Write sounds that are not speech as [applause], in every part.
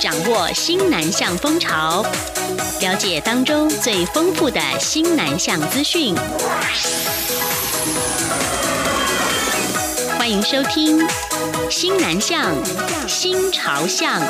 掌握新南向风潮，了解当中最丰富的新南向资讯。欢迎收听《新南向新潮向》。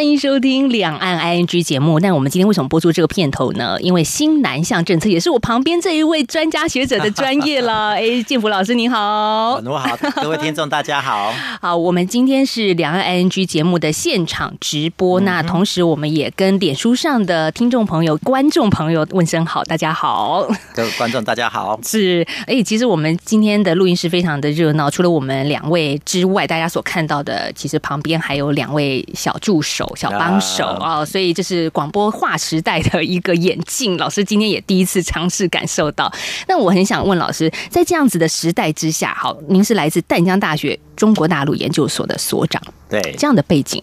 欢迎收听两岸 ING 节目。那我们今天为什么播出这个片头呢？因为新南向政策也是我旁边这一位专家学者的专业了。[laughs] 哎，建福老师您好，你好，各位听众大家好。[laughs] 好，我们今天是两岸 ING 节目的现场直播。那同时，我们也跟脸书上的听众朋友、观众朋友问声好，大家好。各位观众大家好。[laughs] 是，哎，其实我们今天的录音室非常的热闹，除了我们两位之外，大家所看到的，其实旁边还有两位小助手。小帮手啊，所以这是广播划时代的一个眼镜。老师今天也第一次尝试感受到。那我很想问老师，在这样子的时代之下，好，您是来自淡江大学中国大陆研究所的所长。对这样的背景，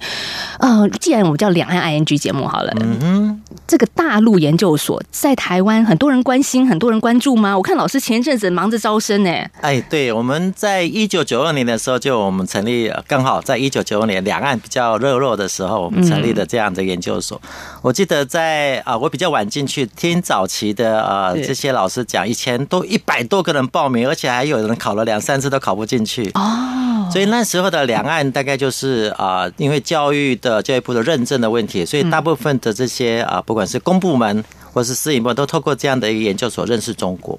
呃，既然我们叫两岸 ING 节目好了，嗯哼，这个大陆研究所在台湾很多人关心，很多人关注吗？我看老师前一阵子忙着招生呢。哎，对，我们在一九九二年的时候就我们成立，刚好在一九九二年两岸比较热络的时候，我们成立的这样的研究所。我记得在啊，我比较晚进去听早期的呃这些老师讲，以前都一百多个人报名，而且还有人考了两三次都考不进去哦。所以那时候的两岸大概就是。啊，因为教育的教育部的认证的问题，所以大部分的这些啊，不管是公部门或是私营部门，都透过这样的一个研究所认识中国。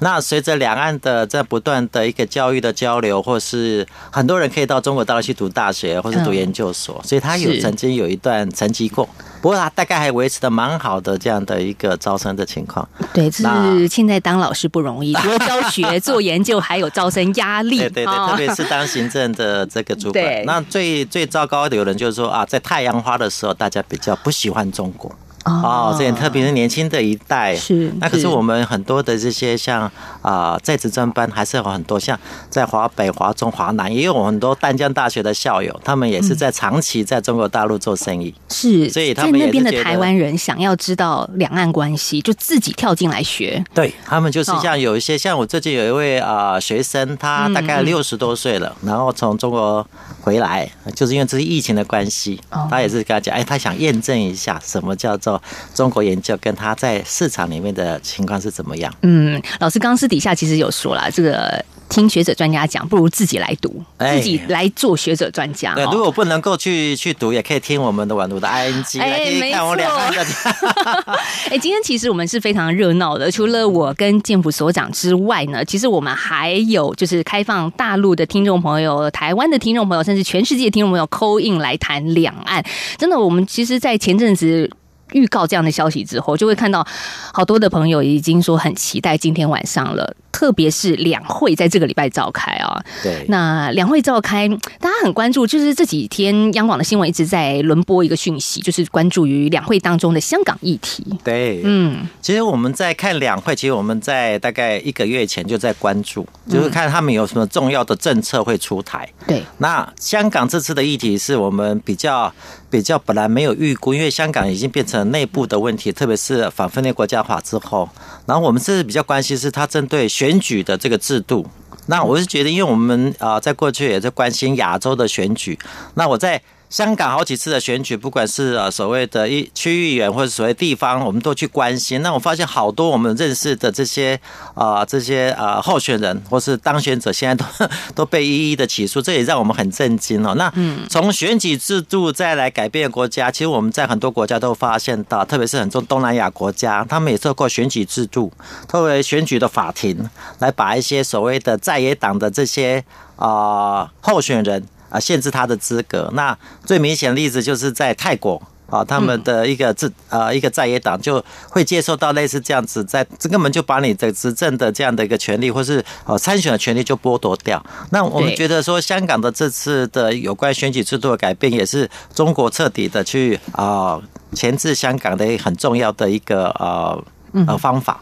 那随着两岸的在不断的一个教育的交流，或是很多人可以到中国大陆去读大学或是读研究所，所以他有曾经有一段成绩过。不过他大概还维持的蛮好的这样的一个招生的情况。对，是现在当老师不容易，除了教学、做研究，还有招生压力。[laughs] 对对对，特别是当行政的这个主管。那最最糟糕的有人就是说啊，在太阳花的时候，大家比较不喜欢中国。哦，这点特别是年轻的一代是。那可是我们很多的这些像啊在职专班还是有很多，像在华北、华中、华南也有很多淡江大学的校友，他们也是在长期在中国大陆做生意。是，所以在那边的台湾人想要知道两岸关系，就自己跳进来学。对他们就是像有一些像我最近有一位啊学生，他大概六十多岁了，然后从中国回来，就是因为这是疫情的关系，他也是跟他讲，哎，他想验证一下什么叫做。中国研究跟他在市场里面的情况是怎么样？嗯，老师刚私底下其实有说了，这个听学者专家讲，不如自己来读，自己来做学者专家。对，如果不能够去去读，也可以听我们的晚读的 I N G，哎，没错。[laughs] 哎，今天其实我们是非常热闹的，除了我跟建府所长之外呢，其实我们还有就是开放大陆的听众朋友、台湾的听众朋友，甚至全世界的听众朋友 coin 来谈两岸。真的，我们其实，在前阵子。预告这样的消息之后，就会看到好多的朋友已经说很期待今天晚上了。特别是两会在这个礼拜召开啊，对，那两会召开，大家很关注，就是这几天央广的新闻一直在轮播一个讯息，就是关注于两会当中的香港议题。对，嗯，其实我们在看两会，其实我们在大概一个月前就在关注，就是看他们有什么重要的政策会出台。对，那香港这次的议题是我们比较比较本来没有预估，因为香港已经变成内部的问题，特别是反分裂国家法之后，然后我们这次比较关心是它针对。选举的这个制度，那我是觉得，因为我们啊，在过去也在关心亚洲的选举，那我在。香港好几次的选举，不管是呃所谓的一区域员或者所谓地方，我们都去关心。那我发现好多我们认识的这些啊这些啊候选人或是当选者，现在都 [laughs] 都被一一的起诉，这也让我们很震惊哦。那从选举制度再来改变国家，其实我们在很多国家都发现到，特别是很多东南亚国家，他们也透过选举制度，透过选举的法庭，来把一些所谓的在野党的这些啊候选人。啊，限制他的资格。那最明显的例子就是在泰国啊，他们的一个执啊一个在野党就会接受到类似这样子，在这根本就把你的执政的这样的一个权利，或是哦参选的权利就剥夺掉。那我们觉得说，香港的这次的有关选举制度的改变，也是中国彻底的去啊钳制香港的很重要的一个呃呃方法。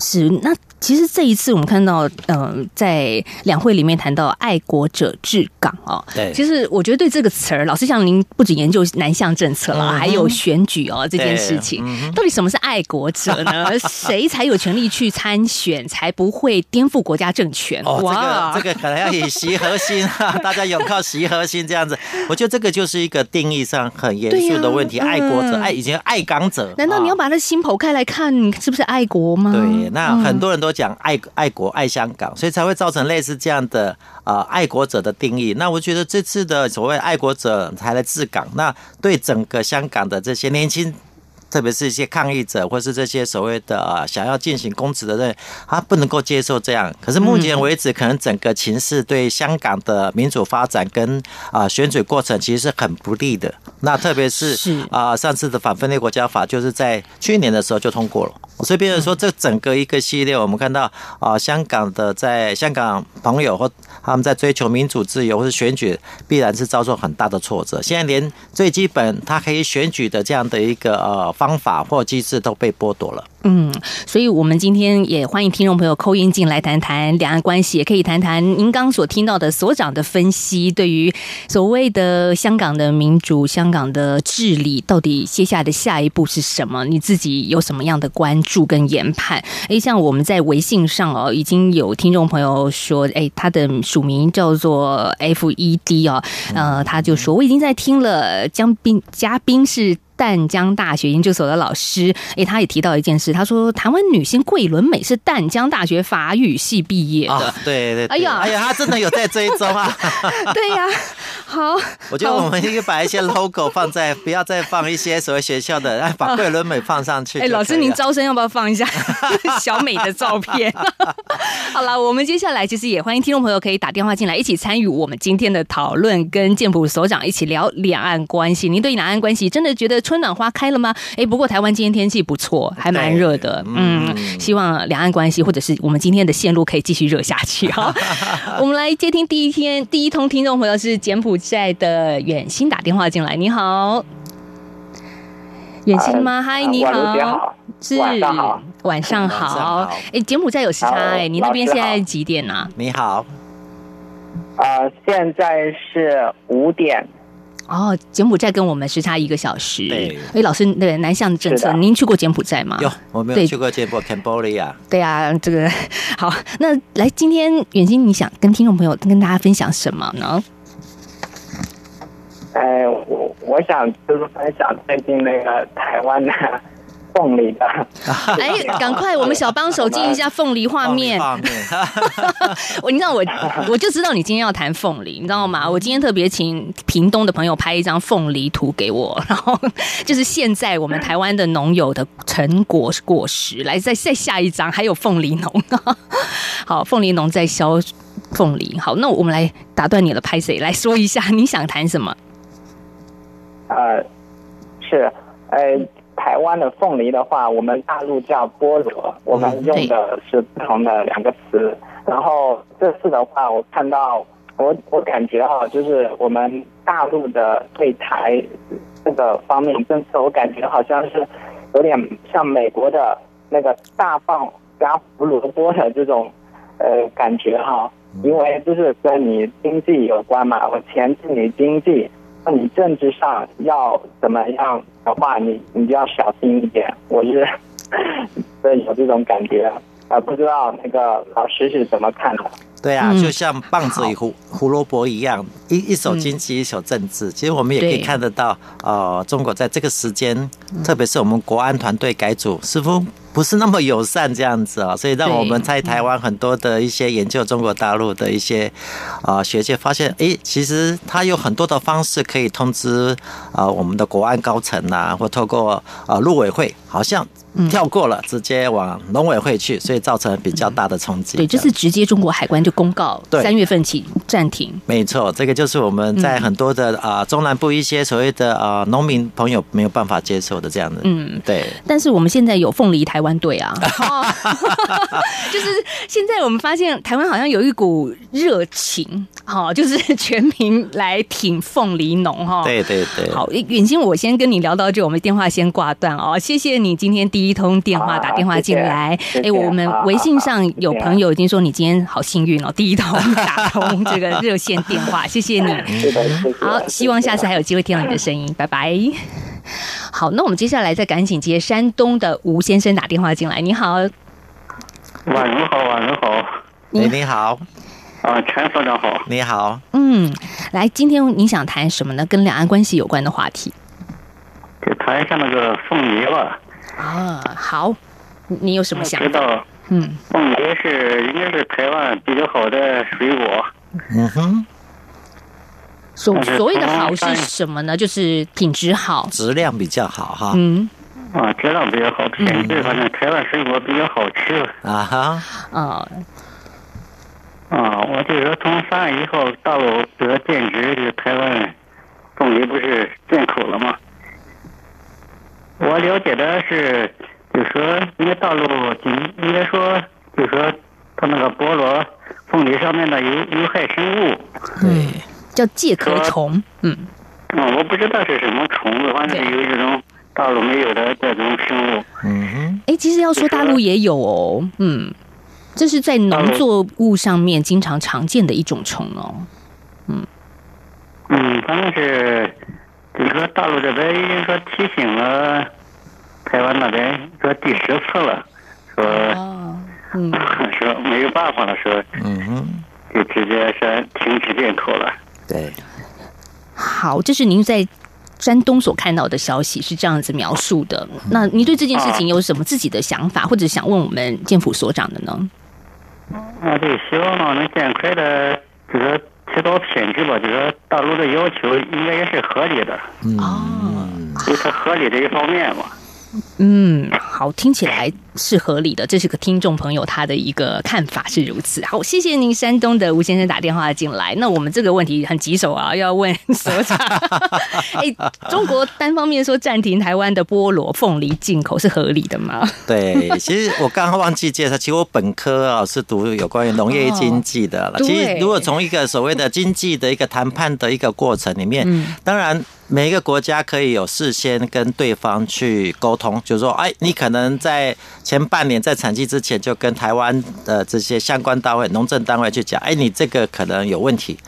是那。其实这一次我们看到，呃，在两会里面谈到爱国者治港哦，对其实我觉得对这个词儿，老师像您不仅研究南向政策了，嗯还有选举哦这件事情，嗯到底什么是爱国者呢？[laughs] 谁才有权利去参选，才不会颠覆国家政权？哦，这个这个可能要以习核心啊，[laughs] 大家有靠习核心这样子。我觉得这个就是一个定义上很严肃的问题。爱国者，嗯爱以前爱港者，难道你要啊把他心剖开来看，你是不是爱国吗？对，那嗯很多人都讲爱爱国、爱香港，所以才会造成类似这样的啊、呃爱国者的定义。那我觉得这次的所谓爱国者才来治港，那对整个香港的这些年轻。特别是一些抗议者，或是这些所谓的呃想要进行公职的人，他不能够接受这样。可是目前为止，可能整个情势对香港的民主发展跟啊、选举过程其实是很不利的。那特别是是啊、上次的反分裂国家法就是在去年的时候就通过了。所以，变成说这整个一个系列，我们看到啊、香港的在香港朋友或他们在追求民主自由或是选举，必然是遭受很大的挫折。现在连最基本他可以选举的这样的一个呃方法或机制都被剥夺了。嗯，所以我们今天也欢迎听众朋友扣音进来谈谈两岸关系，也可以谈谈您刚所听到的所长的分析，对于所谓的香港的民主、香港的治理，到底接下来的下一步是什么？你自己有什么样的关注跟研判？诶，像我们在微信上哦，已经有听众朋友说，诶，他的署名叫做 FED 哦，呃，他就说我已经在听了，江宾嘉宾是。淡江大学研究所的老师，诶，他也提到一件事，他说台湾女星桂纶镁是淡江大学法语系毕业的，对，对哎呀。哎呀，他真的有在追踪啊！[laughs] [laughs] 对呀、好，我觉得我们应该把一些 logo 放在，[laughs] 不要再放一些所谓学校的，哎，把桂纶镁放上去哎，老师，您招生要不要放一下？小美的照片？好了，我们接下来其实也欢迎听众朋友可以打电话进来，一起参与我们今天的讨论，跟建普所长一起聊两岸关系。您对两岸关系真的觉得春暖花开了吗？哎，不过台湾今天天气不错，还蛮热的。嗯，嗯希望两岸关系或者是我们今天的线路可以继续热下去哈。[laughs] 我们来接听第一天第一通听众朋友是柬埔寨的远心打电话进来，你好。远心吗？嗨，你好好，是晚上好，晚上好好。哎，柬埔寨有时差哎，好你那边现在几点呢？你好，呃，现在是五点，哦，柬埔寨跟我们时差一个小时。对哎，老师，那个南向政策，您去过柬埔寨吗？有我没有去过柬埔寨 Cambodia？对啊，这个好。那来，今天远欣，你想跟听众朋友跟大家分享什么呢？哎，我我想就是分享最近那个台湾的凤梨的，[laughs] 哎，赶快，我们小帮手进一下 [laughs] 凤梨画面。画面，[laughs] 我你知道我我就知道你今天要谈凤梨，你知道吗？我今天特别请屏东的朋友拍一张凤梨图给我，然后就是现在我们台湾的农友的成果果实，来再再下一张，还有凤梨农。好，凤梨农在削凤梨。好，那我们来打断你了，拍谁来说一下你想谈什么？呃，是，呃，台湾的凤梨的话，我们大陆叫菠萝，我们用的是不同的两个词。然后这次的话，我看到我我感觉啊，就是我们大陆的对台这个方面政策，我感觉好像是有点像美国的那个大放加胡萝卜的这种呃感觉哈、因为就是跟你经济有关嘛，我钳制你经济，那你政治上要怎么样的话，你你就要小心一点。我是 [laughs] 对有这种感觉，啊，不知道那个老师是怎么看的？对啊，嗯就像棒子与胡胡萝卜一样，一一手经济，一手政治。其实我们也可以看得到，呃，中国在这个时间，特别是我们国安团队改组，似乎不是那么友善这样子啊，所以让我们在台湾很多的一些研究中国大陆的一些啊、呃学界发现，诶，其实它有很多的方式可以通知啊、呃我们的国安高层啊，或透过啊陆委会，好像跳过了，直接往农委会去，所以造成比较大的冲击。对，这是直接中国海关就公告，对三月份起暂停。没错，这个就是我们在很多的啊、中南部一些所谓的啊农民朋友没有办法接受的这样的，嗯，对，但是我们现在有凤梨台湾湾队啊，[laughs] [laughs] 就是现在我们发现台湾好像有一股热情，哈，就是全民来挺凤梨农哈。对对对。好，远兴，我先跟你聊到这，我们电话先挂断哦。谢谢你今天第一通电话打电话进来。哎，我们微信上有朋友已经说你今天好幸运哦，第一通打通这个热线电话，谢谢你。[laughs] 好，希望下次还有机会听到你的声音，拜拜。好，那我们接下来再赶紧接山东的吴先生打电话进来。你好，晚上好，晚上好。你你好，啊，陈所长好，你好。嗯，来，今天你想谈什么呢？跟两岸关系有关的话题。就谈一下那个凤梨吧。啊，好，你有什么想？知道，嗯，凤梨是应该是台湾比较好的水果。嗯哼。所所谓的好是什么呢？就是品质好，质量比较好哈。嗯，啊，质量比较好，品质反正台湾水果比较好吃。啊哈，啊，啊，我就说从三月一号大陆得禁止这个台湾凤梨不是进口了吗？我了解的是，就说因为大陆应应该说，就说它那个菠萝凤梨上面的有有害生物。对。叫介壳虫，嗯，嗯，我不知道是什么虫子，反正有这种大陆没有的这种生物。嗯哼，哎，其实要说大陆也有哦，嗯，这是在农作物上面经常常见的一种虫哦，嗯，嗯，反正是，就是说大陆这边已经说提醒了台湾那边说第十次了，说，嗯，[laughs] 说没有办法了，说，嗯哼，就直接是停止进口了。对，好，这是您在山东所看到的消息，是这样子描述的。那您对这件事情有什么自己的想法，或者想问我们建府所长的呢？啊，对，希望呢能尽快的，就是提高品质吧。就是大陆的要求应该也是合理的，嗯，就是合理的一方面嘛。嗯，好，听起来是合理的。这是个听众朋友他的一个看法是如此。好，谢谢您，山东的吴先生打电话进来。那我们这个问题很棘手啊，要问 [laughs] [laughs] 所长。哎，中国单方面说暂停台湾的菠萝、凤梨进口是合理的吗？对，其实我刚刚忘记介绍，其实我本科啊是读有关于农业经济的了。其实如果从一个所谓的经济的一个谈判的一个过程里面，嗯当然。每一个国家可以有事先跟对方去沟通，就是说，哎，你可能在前半年在产季之前就跟台湾的这些相关单位、农政单位去讲，哎，你这个可能有问题。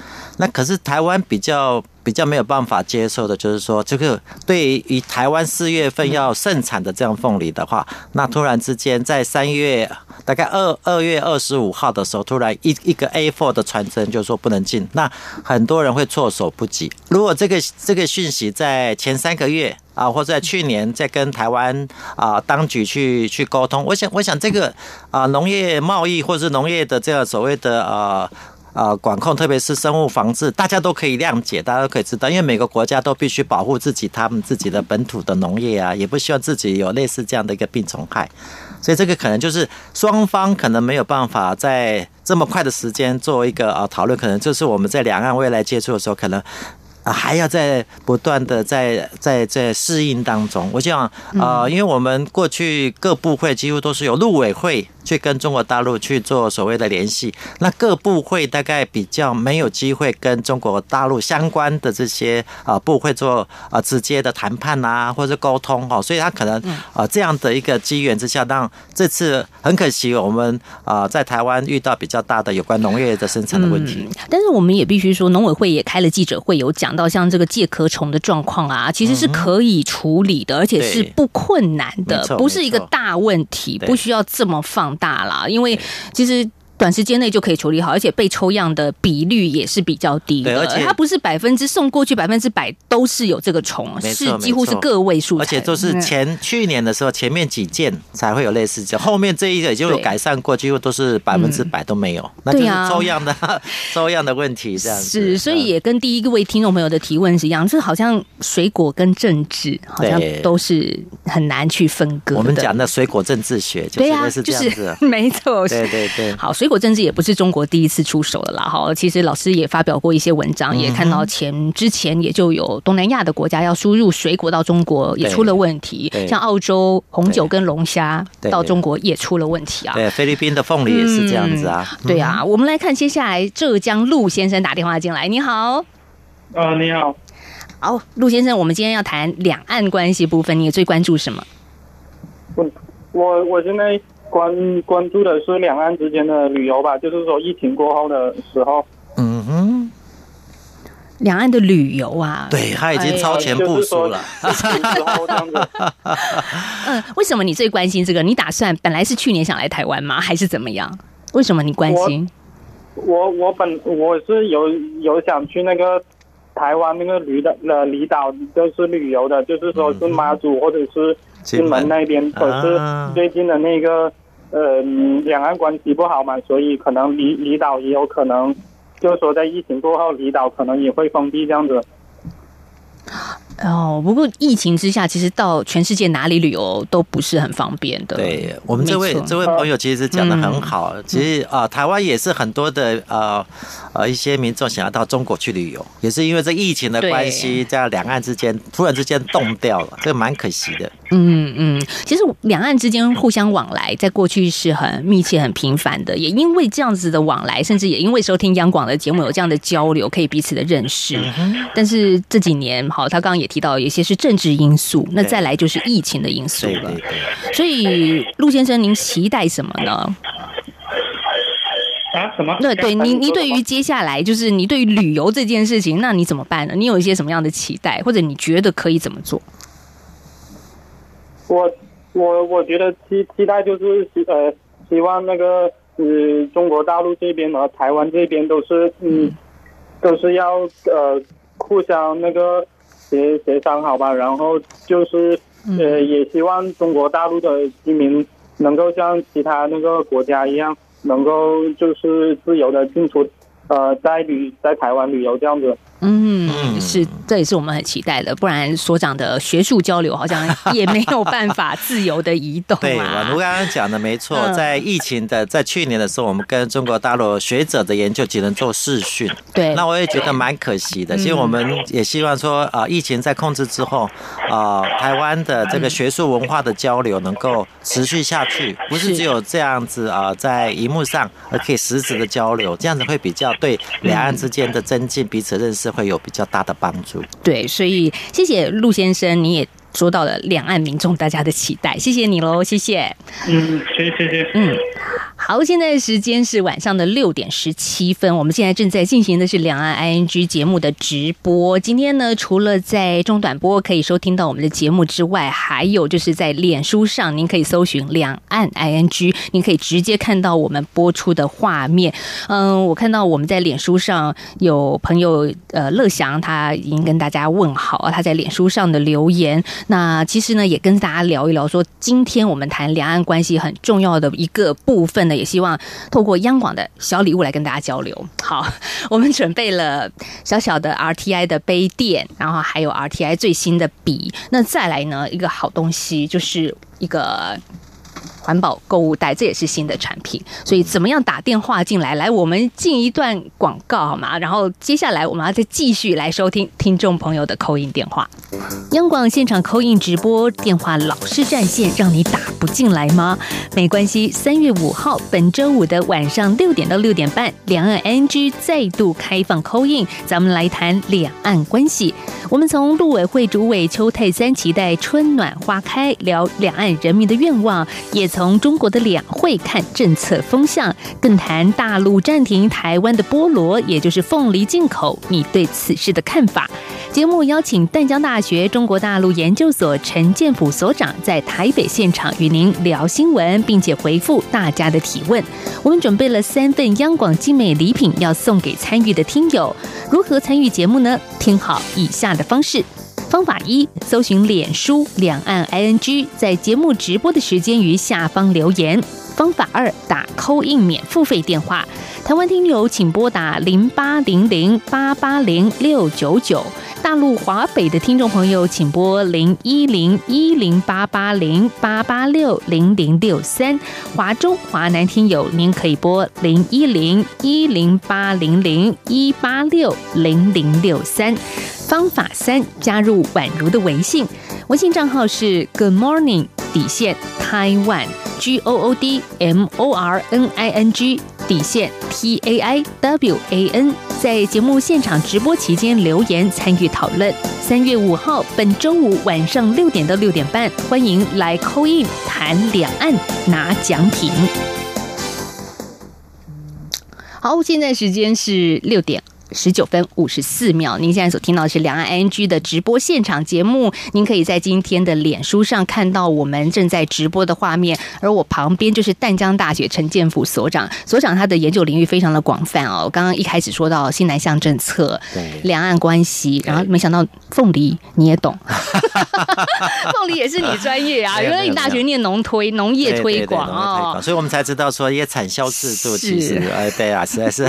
那可是台湾比较比较没有办法接受的，就是说，这个对于台湾四月份要盛产的这样凤梨的话，那突然之间在三月大概二二月二十五号的时候，突然一一个 A4 的传真就说不能进，那很多人会措手不及。如果这个这个讯息在前三个月啊，或在去年在跟台湾啊当局去去沟通，我想我想这个啊农业贸易或者是农业的这个所谓的。啊，啊管控特别是生物防治，大家都可以谅解，大家都可以知道，因为每个国家都必须保护自己他们自己的本土的农业啊，也不希望自己有类似这样的一个病虫害，所以这个可能就是双方可能没有办法在这么快的时间做一个啊讨论，可能就是我们在两岸未来接触的时候可能。啊，还要在不断的在在在适应当中。我想啊，因为我们过去各部会几乎都是有陆委会去跟中国大陆去做所谓的联系，那各部会大概比较没有机会跟中国大陆相关的这些啊部会做啊直接的谈判啊，或者沟通哦，所以他可能啊这样的一个机缘之下，让这次很可惜我们啊在台湾遇到比较大的有关农业的生产的问题。但是我们也必须说，农委会也开了记者会，有讲。讲到像这个介壳虫的状况啊，其实是可以处理的，而且是不困难的，不是一个大问题，不需要这么放大啦。因为其实。短时间内就可以处理好，而且被抽样的比率也是比较低的。它不是百分之送过去百分之百都是有这个虫，是几乎是个位数。而且都是前去年的时候，前面几件才会有类似这后面这一个就有改善过，几乎都是百分之百都没有。那就是抽样的 [laughs] 抽样的问题，这样是。所以也跟第一位听众朋友的提问是一样，这好像水果跟政治好像都是很难去分割。我们讲的水果政治学，对呀，就是 [laughs] 没错。对对对，好水。果政治也不是中国第一次出手了啦。哈，其实老师也发表过一些文章，也看到前之前也就有东南亚的国家要输入水果到中国，也出了问题。像澳洲红酒跟龙虾到中国也出了问题啊。对，菲律宾的凤梨也是这样子啊。对啊，我们来看接下来浙江陆先生打电话进来，你好。呃，你好。好，陆先生，我们今天要谈两岸关系部分，你最关注什么？我我我现在关关注的是两岸之间的旅游吧，就是说疫情过后的时候。嗯哼。两岸的旅游啊，对他已经超前部署了。[laughs] 嗯，为什么你最关心这个？你打算本来是去年想来台湾吗？还是怎么样？为什么你关心？我我本我是有有想去那个。台湾那个离的呃离岛就是旅游的，就是说是妈祖或者是金门那边。可是最近的那个呃两岸关系不好嘛，所以可能离离岛也有可能，就是说在疫情过后，离岛可能也会封闭这样子。哦，不过疫情之下，其实到全世界哪里旅游都不是很方便的。对我们这位这位朋友其实讲的很好，其实啊，台湾也是很多的呃呃一些民众想要到中国去旅游，也是因为这疫情的关系，在两岸之间突然之间冻掉了，这个蛮可惜的。嗯嗯，其实两岸之间互相往来，在过去是很密切、很频繁的，也因为这样子的往来，甚至也因为收听央广的节目有这样的交流，可以彼此的认识。但是这几年，好，他刚刚也。提到有些是政治因素，那再来就是疫情的因素了。所以陆先生，您期待什么呢？啊？什么？那对你，你对于接下来就是你对于旅游这件事情，那你怎么办呢？你有一些什么样的期待，或者你觉得可以怎么做？我我我觉得期期待就是希呃，希望那个嗯，中国大陆这边和台湾这边都是嗯，都是要呃互相那个。协协商好吧，然后就是呃，也希望中国大陆的居民能够像其他那个国家一样，能够就是自由的进出，呃，在旅在台湾旅游这样子。嗯，是，这也是我们很期待的。不然所长的学术交流好像也没有办法自由的移动。[laughs] 对，宛如刚刚讲的没错，在疫情的在去年的时候，我们跟中国大陆学者的研究只能做视讯。对，那我也觉得蛮可惜的。其实我们也希望说，啊，疫情在控制之后，啊，台湾的这个学术文化的交流能够持续下去，不是只有这样子啊，在荧幕上而可以实质的交流，这样子会比较对两岸之间的增进彼此认识。会有比较大的帮助。对，所以谢谢陆先生，你也。说到了两岸民众大家的期待，谢谢你喽，谢谢。嗯，谢谢谢谢。嗯，好，现在时间是晚上的六点十七分，我们现在正在进行的是两岸 ING 节目的直播。今天呢，除了在中短波可以收听到我们的节目之外，还有就是在脸书上，您可以搜寻两岸 ING，您可以直接看到我们播出的画面。嗯，我看到我们在脸书上有朋友呃乐祥，他已经跟大家问好，他在脸书上的留言。那其实呢，也跟大家聊一聊，说今天我们谈两岸关系很重要的一个部分呢，也希望透过央广的小礼物来跟大家交流。好，我们准备了小小的 RTI 的杯垫，然后还有 RTI 最新的笔。那再来呢，一个好东西就是一个。环保购物袋，这也是新的产品，所以怎么样打电话进来？来，我们进一段广告好吗？然后接下来我们要再继续来收听听众朋友的扣印电话。央广现场扣印直播电话老是占线，让你打不进来吗？没关系，三月五号本周五的晚上六点到六点半，两岸 NG 再度开放扣印，咱们来谈两岸关系。我们从陆委会主委邱泰三期待春暖花开，聊两岸人民的愿望，也。从从中国的两会看政策风向，更谈大陆暂停台湾的菠萝，也就是凤梨进口，你对此事的看法？节目邀请淡江大学中国大陆研究所陈建甫所长在台北现场与您聊新闻，并且回复大家的提问。我们准备了三份央广精美礼品要送给参与的听友，如何参与节目呢？听好以下的方式。方法一：搜寻脸书两岸 ING，在节目直播的时间于下方留言。方法二，打扣印免付费电话。台湾听友请拨打零八零零八八零六九九。大陆华北的听众朋友，请拨零一零一零八八零八八六零零六三。华中、华南听友，您可以拨零一零一零八零零一八六零零六三。方法三，加入宛如的微信，微信账号是 Good Morning 底线 Taiwan G O O D M O R N I N G 底线 T A I W A N。在节目现场直播期间留言参与讨论。三月五号，本周五晚上六点到六点半，欢迎来扣印谈两岸拿奖品。好，现在时间是六点。十九分五十四秒，您现在所听到的是两岸 ING 的直播现场节目。您可以在今天的脸书上看到我们正在直播的画面，而我旁边就是淡江大学陈建甫所长。所长他的研究领域非常的广泛哦。刚刚一开始说到新南向政策、两岸关系，然后没想到凤梨你也懂，[laughs] 凤梨也是你专业啊。原来你大学念农推农业推广哦，所以我们才知道说一些产销制度其实哎对啊，实在是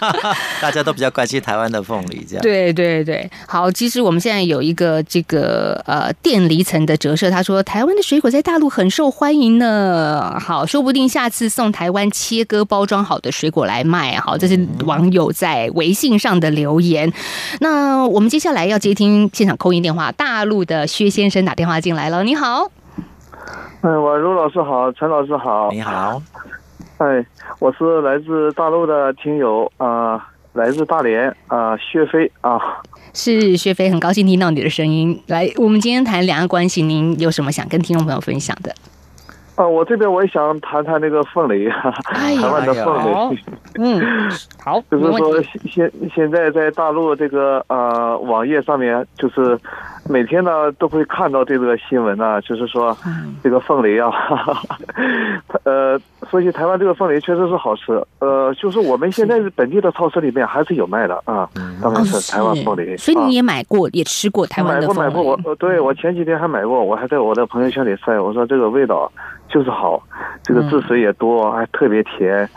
[laughs] 大家都比较。关心台湾的凤梨，这样对对对，好。其实我们现在有一个这个呃电离层的折射，他说台湾的水果在大陆很受欢迎呢。好，说不定下次送台湾切割包装好的水果来卖。好，这是网友在微信上的留言。那我们接下来要接听现场扣音电话，大陆的薛先生打电话进来了。你好，哎，宛如老师好，陈老师好，你好，哎，我是来自大陆的听友啊。来自大连啊，薛飞啊，是薛飞，很高兴听到你的声音。来，我们今天谈两岸关系，您有什么想跟听众朋友分享的？啊，我这边我也想谈谈那个凤梨，台湾的凤梨。嗯，好，[laughs] 就是说现现在在大陆这个呃网页上面，就是每天呢都会看到这个新闻呢，就是说这个凤梨啊，[laughs] 呃，说起台湾这个凤梨确实是好吃，呃，就是我们现在本地的超市里面还是有卖的啊，当然是台湾凤梨。所以你也买过，也吃过台湾的凤梨。买过买过，我对我前几天还买过，我还在我的朋友圈里晒，我说这个味道就是好，这个汁水也多，还特别甜。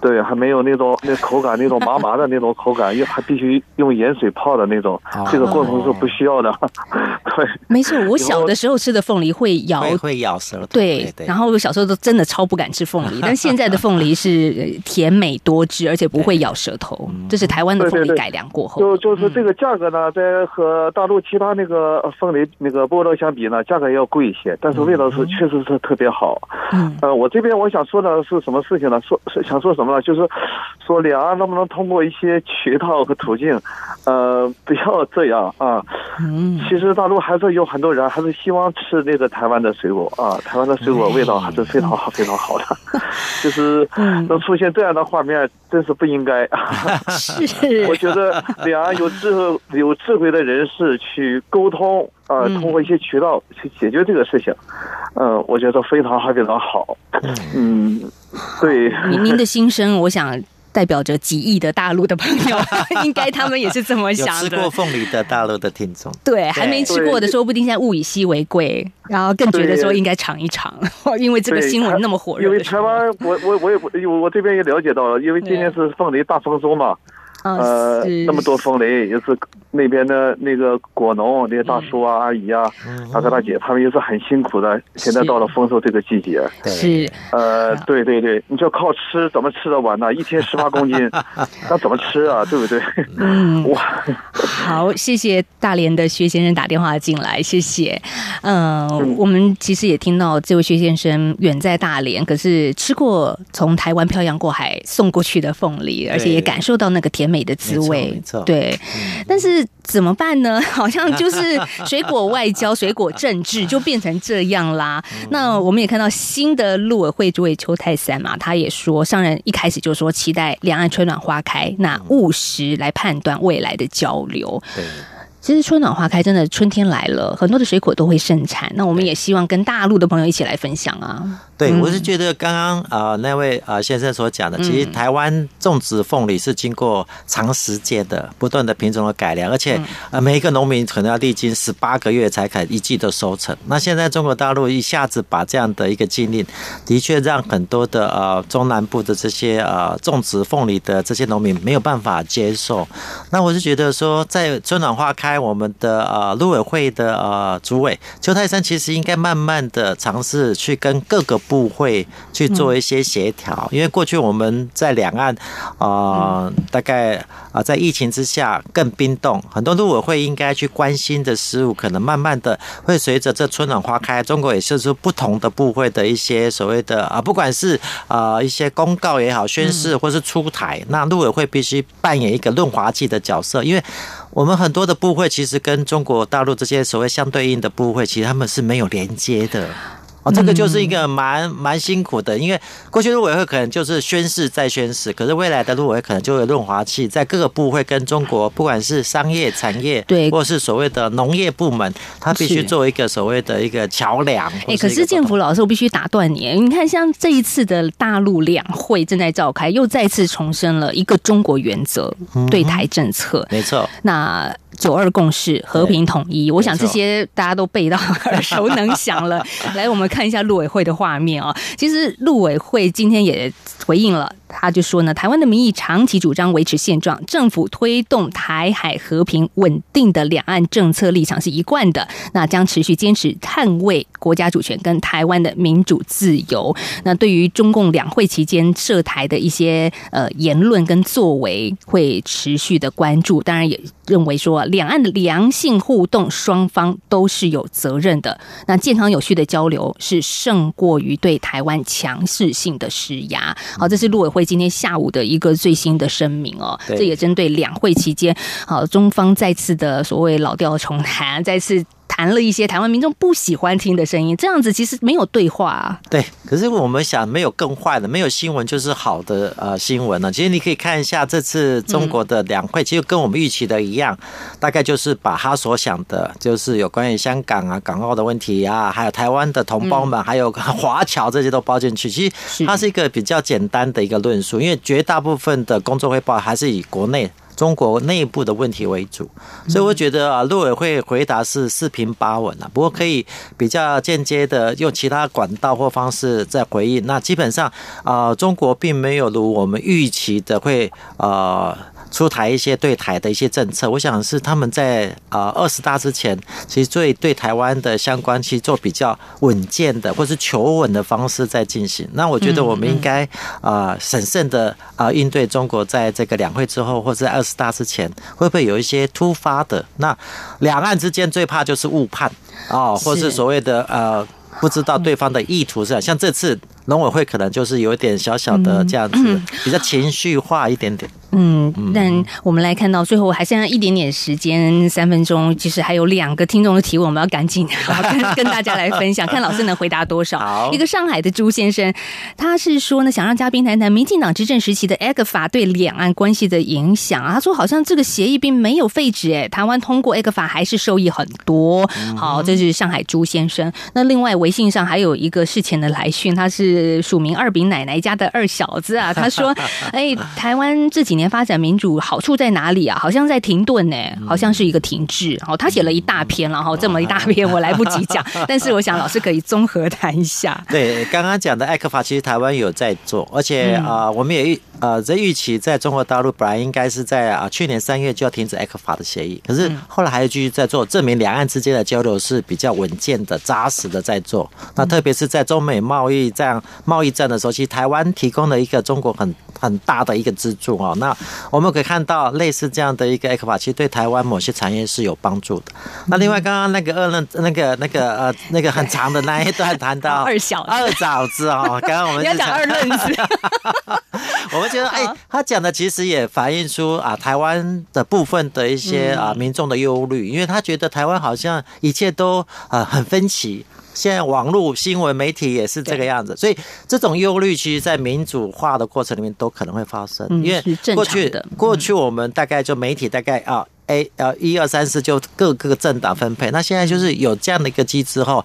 对，还没有那种那口感，那种麻麻的那种口感，又还必须用盐水泡的那种，这个过程是不需要的。[laughs] 对，没错，我小的时候吃的凤梨会咬，会咬舌头。对，然后我小时候都真的超不敢吃凤梨，但现在的凤梨是甜美多汁，而且不会咬舌头，这是台湾的凤梨改良过后。就就是这个价格呢，在和大陆其他那个凤梨那个菠萝相比呢，价格要贵一些，但是味道是确实是特别好。嗯，呃，我这边我想说的是什么事情呢？说想说什么呢？就是说，两岸能不能通过一些渠道和途径，呃，不要这样啊。嗯，其实大陆还是有很多人还是希望吃那个台湾的水果啊，台湾的水果味道还是非常好、非常好的。[laughs] 就是能出现这样的画面，真是不应该。是，[laughs] 我觉得两岸有智慧、有智慧的人士去沟通啊，通过一些渠道去解决这个事情。嗯，我觉得非常好，非常好。嗯。对，[laughs] 您您的心声，我想代表着几亿的大陆的朋友，[laughs] 应该他们也是这么想的。吃过凤梨的大陆的听众，对，还没吃过的，说不定现在物以稀为贵，然后更觉得说应该尝一尝，[laughs] 因为这个新闻那么火热。因为台湾，我我我也我这边也了解到了，因为今天是凤梨大丰收嘛。呃，那么多风雷，也是那边的那个果农那些大叔啊、阿姨啊、大哥大姐，他们也是很辛苦的。现在到了丰收这个季节，是呃，对对对，你就靠吃，怎么吃得完呢？一天十八公斤，[laughs] 那怎么吃啊？对不对？嗯，哇，好，谢谢大连的薛先生打电话进来，谢谢。嗯，我们其实也听到这位薛先生远在大连，可是吃过从台湾漂洋过海送过去的凤梨，而且也感受到那个甜。美的滋味，对，但是怎么办呢？[laughs] 好像就是水果外交、水果政治 [laughs] 就变成这样啦。那我们也看到新的陆委会主委邱泰三嘛，他也说，商人一开始就说期待两岸春暖花开，那务实来判断未来的交流。其实春暖花开，真的春天来了，很多的水果都会盛产。那我们也希望跟大陆的朋友一起来分享啊。对，我是觉得刚刚啊那位啊先生所讲的，其实台湾种植凤梨是经过长时间的不断的品种的改良，而且呃每一个农民可能要历经十八个月才可一季的收成。那现在中国大陆一下子把这样的一个禁令，的确让很多的呃中南部的这些呃种植凤梨的这些农民没有办法接受。那我是觉得说，在春暖花开，我们的呃陆委会的呃主委邱泰山其实应该慢慢的尝试去跟各个。部会去做一些协调，因为过去我们在两岸，啊，大概啊，在疫情之下更冰冻，很多陆委会应该去关心的事物，可能慢慢的会随着这春暖花开，中国也是出不同的部会的一些所谓的啊，不管是啊一些公告也好，宣誓或是出台，那陆委会必须扮演一个润滑剂的角色，因为我们很多的部会其实跟中国大陆这些所谓相对应的部会，其实他们是没有连接的。哦，这个就是一个蛮蛮辛苦的，因为过去陆委会可能就是宣誓再宣誓，可是未来的陆委会可能就会润滑器，在各个部会跟中国，不管是商业产业，对，或是所谓的农业部门，他必须做一个所谓的一个桥梁。哎，可是建福老师，我必须打断你，你看像这一次的大陆两会正在召开，又再次重申了一个中国原则对台政策，没错。那。九二共识、和平统一，我想这些大家都背到 [laughs] 耳熟能详了。来，我们看一下陆委会的画面啊。其实陆委会今天也回应了。他就说呢，台湾的民意长期主张维持现状，政府推动台海和平稳定的两岸政策立场是一贯的，那将持续坚持捍卫国家主权跟台湾的民主自由。那对于中共两会期间涉台的一些呃言论跟作为，会持续的关注。当然也认为说，两岸的良性互动，双方都是有责任的。那健康有序的交流是胜过于对台湾强势性的施压。好，这是陆委会。今天下午的一个最新的声明哦，这也针对两会期间，好中方再次的所谓老调重弹，再次。谈了一些台湾民众不喜欢听的声音，这样子其实没有对话啊。对，可是我们想，没有更坏的，没有新闻就是好的呃新闻呢。其实你可以看一下这次中国的两会，其实跟我们预期的一样，大概就是把他所想的，就是有关于香港啊、港澳的问题啊，还有台湾的同胞们，还有华侨这些都包进去。其实它是一个比较简单的一个论述，因为绝大部分的工作汇报还是以国内。中国内部的问题为主，所以我觉得啊，陆委会回答是四平八稳啊。不过可以比较间接的用其他管道或方式在回应。那基本上啊，中国并没有如我们预期的会呃。出台一些对台的一些政策，我想是他们在啊二十大之前，其实最对台湾的相关，其实做比较稳健的或是求稳的方式在进行。那我觉得我们应该啊审慎的啊应对中国在这个两会之后或者二十大之前，会不会有一些突发的？那两岸之间最怕就是误判啊，或是所谓的呃不知道对方的意图是像这次农委会可能就是有一点小小的这样子，比较情绪化一点点。嗯，但我们来看到最后还剩下一点点时间，三分钟，其实还有两个听众的提问，我们要赶紧跟 [laughs] 跟大家来分享，看老师能回答多少。一个上海的朱先生，他是说呢，想让嘉宾谈谈民进党执政时期的 Egg 法对两岸关系的影响啊。他说好像这个协议并没有废止，哎，台湾通过 Egg 法还是受益很多。好，这是上海朱先生。那另外微信上还有一个事前的来讯，他是署名二饼奶奶家的二小子啊，[laughs] 他说，[laughs] 哎，台湾这几年。发展民主好处在哪里啊？好像在停顿呢，好像是一个停滞。哦他写了一大篇，然后这么一大篇我来不及讲，[laughs] 但是我想老师可以综合谈一下。对，刚刚讲的艾克法，其实台湾有在做，而且啊，我们也呃在预期，在中国大陆本来应该是在啊去年三月就要停止艾克法的协议，可是后来还是继续在做，证明两岸之间的交流是比较稳健的、扎实的在做。那特别是在中美贸易战贸易战的时候，其实台湾提供了一个中国很很大的一个支柱哦。那我们可以看到类似这样的一个 A 克法，其实对台湾某些产业是有帮助的。那另外，刚刚那个二任那个那个呃那个很长的那一段谈到二小二枣子哦，刚刚我们要讲二任子，我们觉得哎，他讲的其实也反映出啊台湾的部分的一些啊民众的忧虑，因为他觉得台湾好像一切都呃很分歧。现在网络新闻媒体也是这个样子，所以这种忧虑其实，在民主化的过程里面都可能会发生。因为过去的过去我们大概就媒体大概啊 A 呃一二三四就各个政党分配。那现在就是有这样的一个机制后。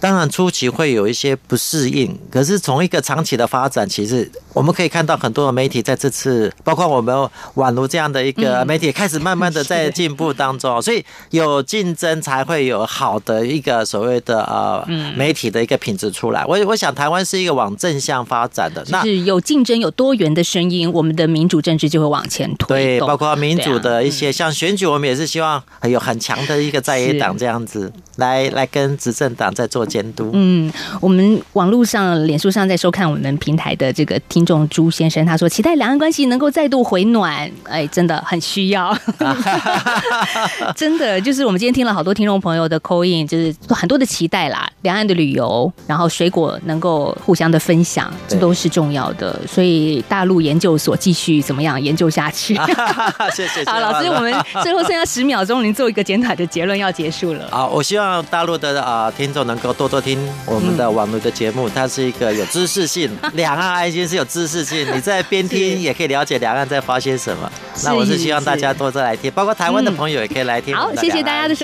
当然初期会有一些不适应，可是从一个长期的发展，其实我们可以看到很多的媒体在这次，包括我们宛如这样的一个媒体，开始慢慢的 [laughs] 在进步当中。所以有竞争才会有好的一个所谓的呃媒体的一个品质出来。我我想台湾是一个往正向发展的，那是有竞争有多元的声音，我们的民主政治就会往前推。对，包括民主的一些像选举，我们也是希望有很强的一个在野党这样子来来跟执政党在做。监督。嗯，我们网络上、脸书上在收看我们平台的这个听众朱先生，他说期待两岸关系能够再度回暖。哎，真的很需要，[laughs] 真的就是我们今天听了好多听众朋友的 call in，就是很多的期待啦。两岸的旅游，然后水果能够互相的分享，这都是重要的。所以大陆研究所继续怎么样研究下去？[laughs] 谢谢。好，老师，我们最后剩下十秒钟，您做一个简短的结论，要结束了。好，我希望大陆的啊听众能够。多多听我们的网络的节目，它是一个有知识性。[laughs] 两岸爱心是有知识性，你在边听也可以了解两岸在发些什么。那我是希望大家多多来听，包括台湾的朋友也可以来听。好，谢谢大家的。